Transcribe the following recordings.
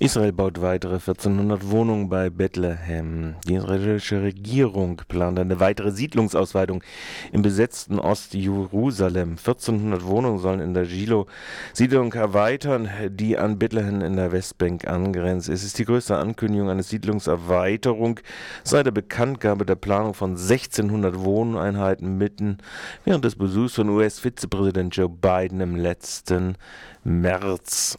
Israel baut weitere 1400 Wohnungen bei Bethlehem. Die israelische Regierung plant eine weitere Siedlungsausweitung im besetzten Ostjerusalem. 1400 Wohnungen sollen in der Gilo-Siedlung erweitern, die an Bethlehem in der Westbank angrenzt. Es ist die größte Ankündigung einer Siedlungserweiterung seit der Bekanntgabe der Planung von 1600 Wohneinheiten mitten während des Besuchs von US-Vizepräsident Joe Biden im letzten März.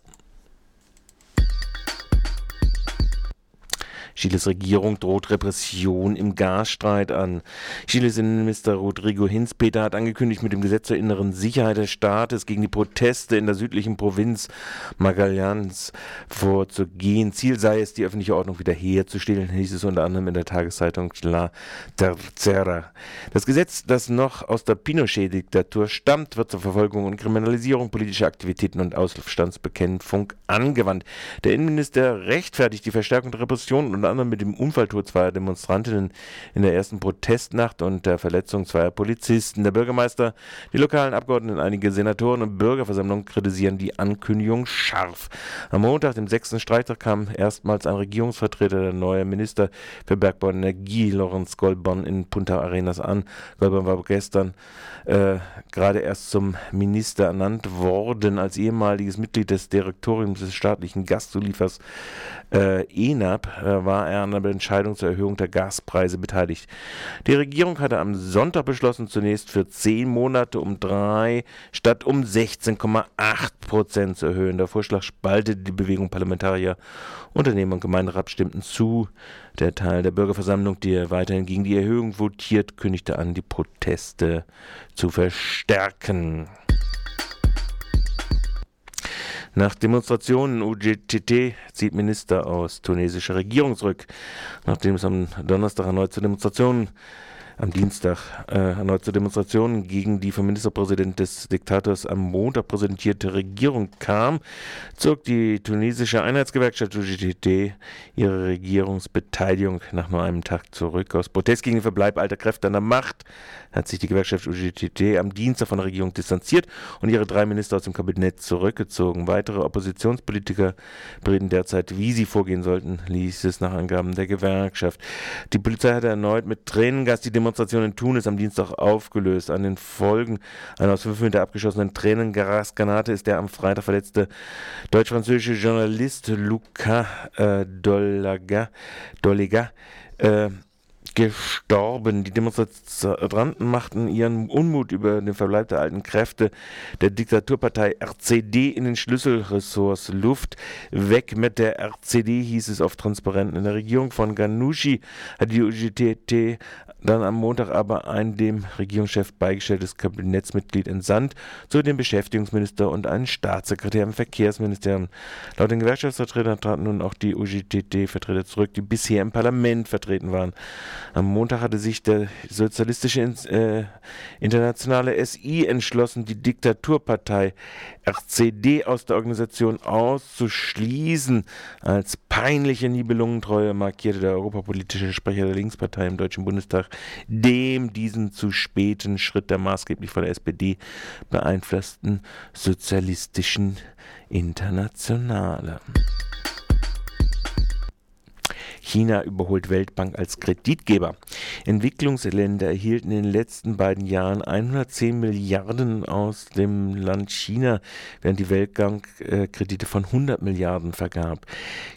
Chiles Regierung droht Repression im Gasstreit an. Chiles Innenminister Rodrigo Hinspeter hat angekündigt, mit dem Gesetz zur inneren Sicherheit des Staates gegen die Proteste in der südlichen Provinz Magallanes vorzugehen. Ziel sei es, die öffentliche Ordnung wiederherzustellen, hieß es unter anderem in der Tageszeitung La Tercera. Das Gesetz, das noch aus der Pinochet-Diktatur stammt, wird zur Verfolgung und Kriminalisierung politischer Aktivitäten und Ausstandsbekämpfung angewandt. Der Innenminister rechtfertigt die Verstärkung der Repression und anderem mit dem Unfalltod zweier Demonstrantinnen in der ersten Protestnacht und der Verletzung zweier Polizisten. Der Bürgermeister, die lokalen Abgeordneten, einige Senatoren und Bürgerversammlungen kritisieren die Ankündigung scharf. Am Montag, dem sechsten Streichtag, kam erstmals ein Regierungsvertreter, der neue Minister für Bergbau und Energie, Lorenz Goldborn, in Punta Arenas an. Goldborn war gestern äh, gerade erst zum Minister ernannt worden. Als ehemaliges Mitglied des Direktoriums des staatlichen Gaszuliefers äh, ENAP äh, war er an der Entscheidung zur Erhöhung der Gaspreise beteiligt. Die Regierung hatte am Sonntag beschlossen, zunächst für zehn Monate um drei statt um 16,8 Prozent zu erhöhen. Der Vorschlag spaltete die Bewegung Parlamentarier, Unternehmer und Gemeinderat stimmten zu. Der Teil der Bürgerversammlung, die weiterhin gegen die Erhöhung votiert, kündigte an, die Proteste zu verstärken. Nach Demonstrationen UGTT zieht Minister aus tunesischer Regierung zurück, nachdem es am Donnerstag erneut zu Demonstrationen am Dienstag äh, erneut zu Demonstrationen gegen die vom Ministerpräsident des Diktators am Montag präsentierte Regierung kam, zog die tunesische Einheitsgewerkschaft UGTT ihre Regierungsbeteiligung nach nur einem Tag zurück. Aus Protest gegen den Verbleib alter Kräfte an der Macht hat sich die Gewerkschaft UGTT am Dienstag von der Regierung distanziert und ihre drei Minister aus dem Kabinett zurückgezogen. Weitere Oppositionspolitiker bereden derzeit, wie sie vorgehen sollten, ließ es nach Angaben der Gewerkschaft. Die Polizei hatte erneut mit Tränengas die Demonstration in Tunis am Dienstag aufgelöst. An den Folgen einer aus fünf Meter abgeschossenen Tränengasgranate ist der am Freitag verletzte deutsch-französische Journalist Luca äh, Dollega, Dollega äh, gestorben. Die Demonstranten machten ihren Unmut über den Verbleib der alten Kräfte der Diktaturpartei RCD in den Schlüsselressorts Luft. Weg mit der RCD hieß es auf Transparenten. In der Regierung von Ghanouchi hat die UGTT dann am Montag aber ein dem Regierungschef beigestelltes Kabinettsmitglied entsandt, zu dem Beschäftigungsminister und einen Staatssekretär im Verkehrsministerium. Laut den Gewerkschaftsvertretern traten nun auch die UGTT-Vertreter zurück, die bisher im Parlament vertreten waren. Am Montag hatte sich der sozialistische äh, internationale SI entschlossen, die Diktaturpartei RCD aus der Organisation auszuschließen. Als peinliche Nibelungentreue markierte der europapolitische Sprecher der Linkspartei im Deutschen Bundestag dem diesen zu späten Schritt der maßgeblich von der SPD beeinflussten sozialistischen Internationale. China überholt Weltbank als Kreditgeber. Entwicklungsländer erhielten in den letzten beiden Jahren 110 Milliarden aus dem Land China, während die Weltbank äh, Kredite von 100 Milliarden vergab.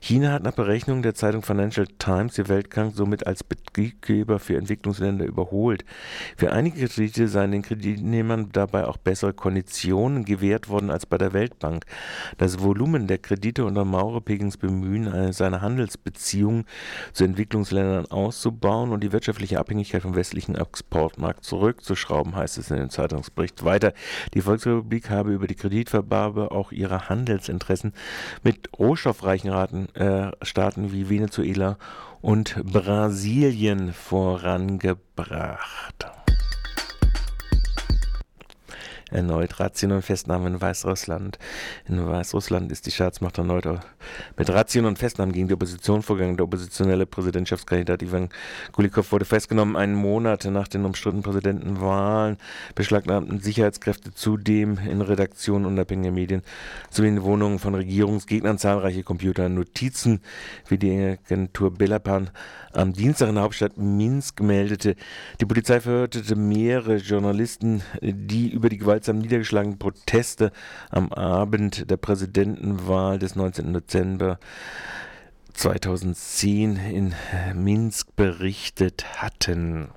China hat nach Berechnung der Zeitung Financial Times die Weltbank somit als Kreditgeber für Entwicklungsländer überholt. Für einige Kredite seien den Kreditnehmern dabei auch bessere Konditionen gewährt worden als bei der Weltbank. Das Volumen der Kredite unter Maurer-Pekings Bemühen, äh, seine Handelsbeziehungen zu Entwicklungsländern auszubauen und die wirtschaftliche Abhängigkeit vom westlichen Exportmarkt zurückzuschrauben, heißt es in dem Zeitungsbericht weiter. Die Volksrepublik habe über die Kreditvergabe auch ihre Handelsinteressen mit rohstoffreichen Raten, äh, Staaten wie Venezuela und Brasilien vorangebracht. Erneut Razzien und Festnahmen in Weißrussland. In Weißrussland ist die Staatsmacht erneut mit Razzien und Festnahmen gegen die Opposition vorgegangen. Der oppositionelle Präsidentschaftskandidat Ivan Kulikov wurde festgenommen, einen Monat nach den umstrittenen Präsidentenwahlen. Beschlagnahmten Sicherheitskräfte zudem in Redaktionen unabhängiger Medien sowie in Wohnungen von Regierungsgegnern zahlreiche Computer Notizen, wie die Agentur Belapan am Dienstag in der Hauptstadt Minsk meldete. Die Polizei verhörte mehrere Journalisten, die über die gewaltsam niedergeschlagenen Proteste am Abend der Präsidentenwahl des 19. Dezember 2010 in Minsk berichtet hatten.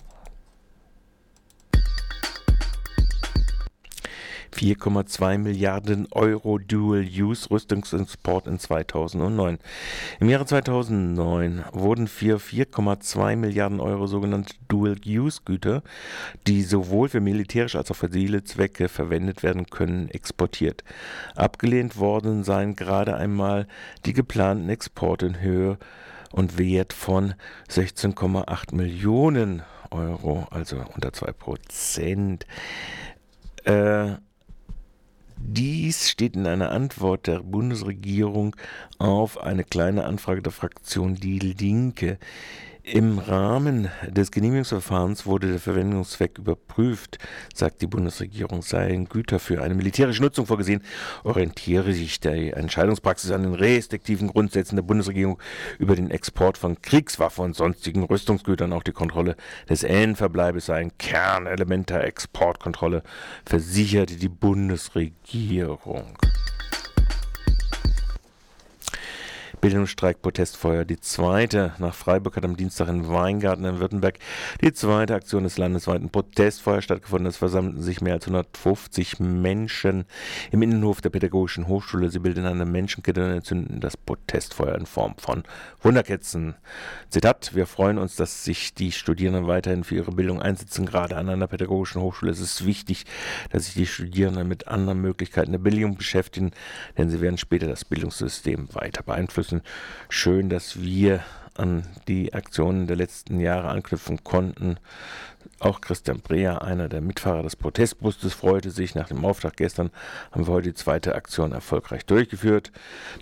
4,2 Milliarden Euro Dual-Use-Rüstungsexport in 2009. Im Jahre 2009 wurden für 4,2 Milliarden Euro sogenannte Dual-Use-Güter, die sowohl für militärische als auch für zivile Zwecke verwendet werden können, exportiert. Abgelehnt worden seien gerade einmal die geplanten Exporte in Höhe und Wert von 16,8 Millionen Euro, also unter 2 Prozent. Äh, dies steht in einer Antwort der Bundesregierung auf eine kleine Anfrage der Fraktion Die Linke. Im Rahmen des Genehmigungsverfahrens wurde der Verwendungszweck überprüft, sagt die Bundesregierung, seien Güter für eine militärische Nutzung vorgesehen, orientiere sich die Entscheidungspraxis an den restriktiven Grundsätzen der Bundesregierung über den Export von Kriegswaffen und sonstigen Rüstungsgütern. Auch die Kontrolle des Endverbleibes sei ein Kernelement der Exportkontrolle, versicherte die Bundesregierung. Bildungsstreik Protestfeuer. Die zweite nach Freiburg hat am Dienstag in Weingarten in Württemberg die zweite Aktion des landesweiten Protestfeuers stattgefunden. Es versammelten sich mehr als 150 Menschen im Innenhof der Pädagogischen Hochschule. Sie bilden eine Menschenkette und entzünden das Protestfeuer in Form von Wunderketzen. Zitat, wir freuen uns, dass sich die Studierenden weiterhin für ihre Bildung einsetzen, gerade an einer pädagogischen Hochschule. Es ist wichtig, dass sich die Studierenden mit anderen Möglichkeiten der Bildung beschäftigen, denn sie werden später das Bildungssystem weiter beeinflussen müssen. Schön, dass wir an die Aktionen der letzten Jahre anknüpfen konnten. Auch Christian Breer, einer der Mitfahrer des Protestbusses, freute sich. Nach dem Auftrag gestern haben wir heute die zweite Aktion erfolgreich durchgeführt.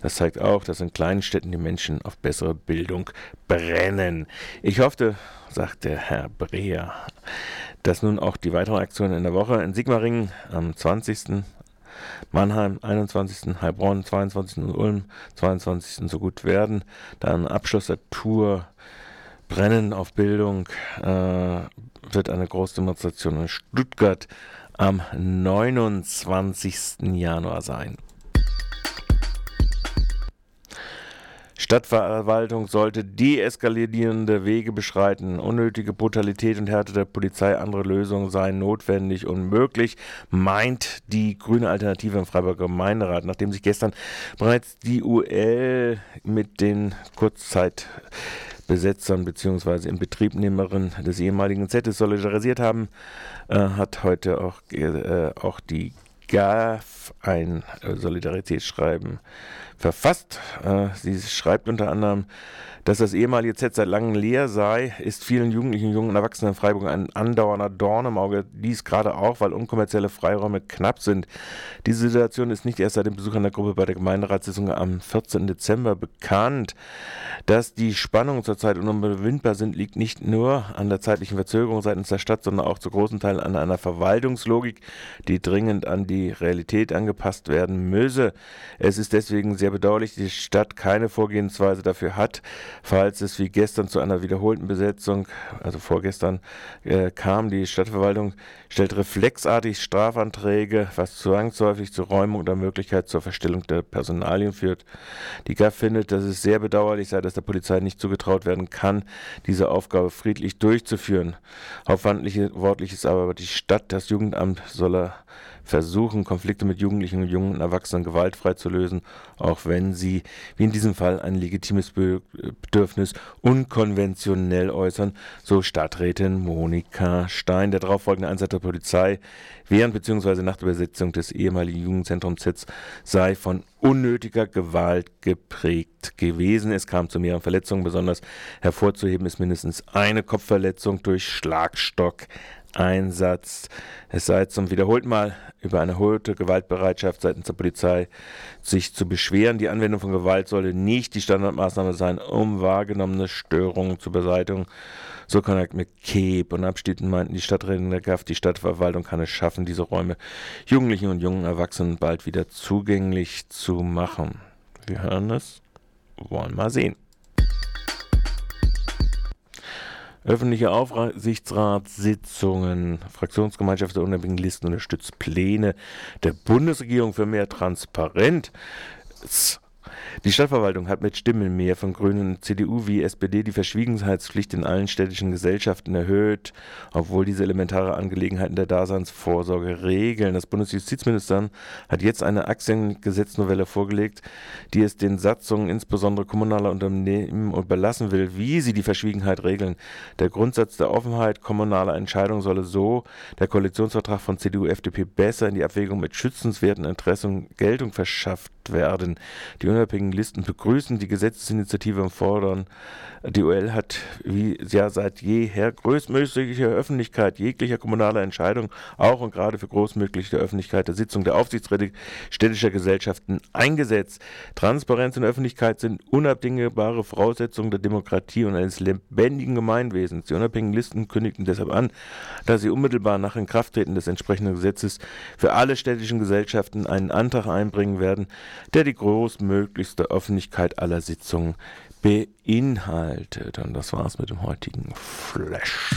Das zeigt auch, dass in kleinen Städten die Menschen auf bessere Bildung brennen. Ich hoffe, sagte Herr Breer, dass nun auch die weiteren Aktionen in der Woche in Sigmaringen am 20. Mannheim 21., Heilbronn 22. und Ulm 22. so gut werden. Dann Abschluss der Tour Brennen auf Bildung äh, wird eine Großdemonstration in Stuttgart am 29. Januar sein. Stadtverwaltung sollte deeskalierende Wege beschreiten. Unnötige Brutalität und Härte der Polizei, andere Lösungen seien notwendig und möglich, meint die grüne Alternative im Freiburger Gemeinderat, nachdem sich gestern bereits die UL mit den Kurzzeitbesetzern bzw. Inbetriebnehmerinnen des ehemaligen ZES solidarisiert haben, äh, hat heute auch, äh, auch die GAF ein äh, Solidaritätsschreiben verfasst. Äh, sie schreibt unter anderem, dass das ehemalige Z seit langem leer sei, ist vielen Jugendlichen, jungen Erwachsenen in Freiburg ein andauernder Dorn im Auge. Dies gerade auch, weil unkommerzielle Freiräume knapp sind. Diese Situation ist nicht erst seit dem Besuch an der Gruppe bei der Gemeinderatssitzung am 14. Dezember bekannt. Dass die Spannungen zurzeit unüberwindbar sind, liegt nicht nur an der zeitlichen Verzögerung seitens der Stadt, sondern auch zu großen Teilen an einer Verwaltungslogik, die dringend an die Realität angepasst werden müsse. Es ist deswegen sehr bedauerlich, dass die Stadt keine Vorgehensweise dafür hat, falls es wie gestern zu einer wiederholten Besetzung, also vorgestern, äh, kam. Die Stadtverwaltung stellt reflexartig Strafanträge, was zwangsläufig zur Räumung oder Möglichkeit zur Verstellung der Personalien führt. Die GAF findet, dass es sehr bedauerlich sei, dass der Polizei nicht zugetraut werden kann, diese Aufgabe friedlich durchzuführen. Hauptwandlich wortlich ist aber die Stadt, das Jugendamt solle versuchen, Konflikte mit Jugendlichen und jungen Erwachsenen gewaltfrei zu lösen, auch wenn sie, wie in diesem Fall, ein legitimes Bedürfnis unkonventionell äußern, so Stadträtin Monika Stein. Der darauffolgende Einsatz der Polizei während bzw. nach der Besetzung des ehemaligen Jugendzentrums Zitz sei von unnötiger Gewalt geprägt gewesen. Es kam zu mehreren Verletzungen. Besonders hervorzuheben ist mindestens eine Kopfverletzung durch Schlagstock Einsatz. Es sei zum wiederholten Mal über eine erhöhte Gewaltbereitschaft seitens der Polizei sich zu beschweren. Die Anwendung von Gewalt solle nicht die Standardmaßnahme sein, um wahrgenommene Störungen zu beseitigen. So mit Keb und Abschnitten meinten die Stadträtin der GAF, die Stadtverwaltung kann es schaffen, diese Räume Jugendlichen und jungen Erwachsenen bald wieder zugänglich zu machen. Wir hören es, wollen mal sehen. Öffentliche Aufsichtsratssitzungen, Fraktionsgemeinschaft der unabhängigen Listen unterstützt Pläne der Bundesregierung für mehr Transparenz. Die Stadtverwaltung hat mit Stimmen mehr von Grünen, CDU wie SPD die Verschwiegenheitspflicht in allen städtischen Gesellschaften erhöht, obwohl diese elementare Angelegenheiten der Daseinsvorsorge regeln. Das Bundesjustizministerium hat jetzt eine Aktiengesetznovelle vorgelegt, die es den Satzungen insbesondere kommunaler Unternehmen überlassen will, wie sie die Verschwiegenheit regeln. Der Grundsatz der Offenheit kommunaler Entscheidungen solle so der Koalitionsvertrag von CDU, FDP besser in die Abwägung mit schützenswerten Interessen Geltung verschafft werden. Die unabhängigen Listen begrüßen die Gesetzesinitiative und fordern, die UL hat wie ja seit jeher größtmögliche Öffentlichkeit jeglicher kommunaler Entscheidung, auch und gerade für großmögliche Öffentlichkeit der Sitzung der Aufsichtsräte städtischer Gesellschaften eingesetzt. Transparenz und Öffentlichkeit sind unabdingbare Voraussetzungen der Demokratie und eines lebendigen Gemeinwesens. Die unabhängigen Listen kündigten deshalb an, dass sie unmittelbar nach Inkrafttreten des entsprechenden Gesetzes für alle städtischen Gesellschaften einen Antrag einbringen werden, der die großmöglichste Öffentlichkeit aller Sitzungen beinhaltet. Und das war's mit dem heutigen Flash.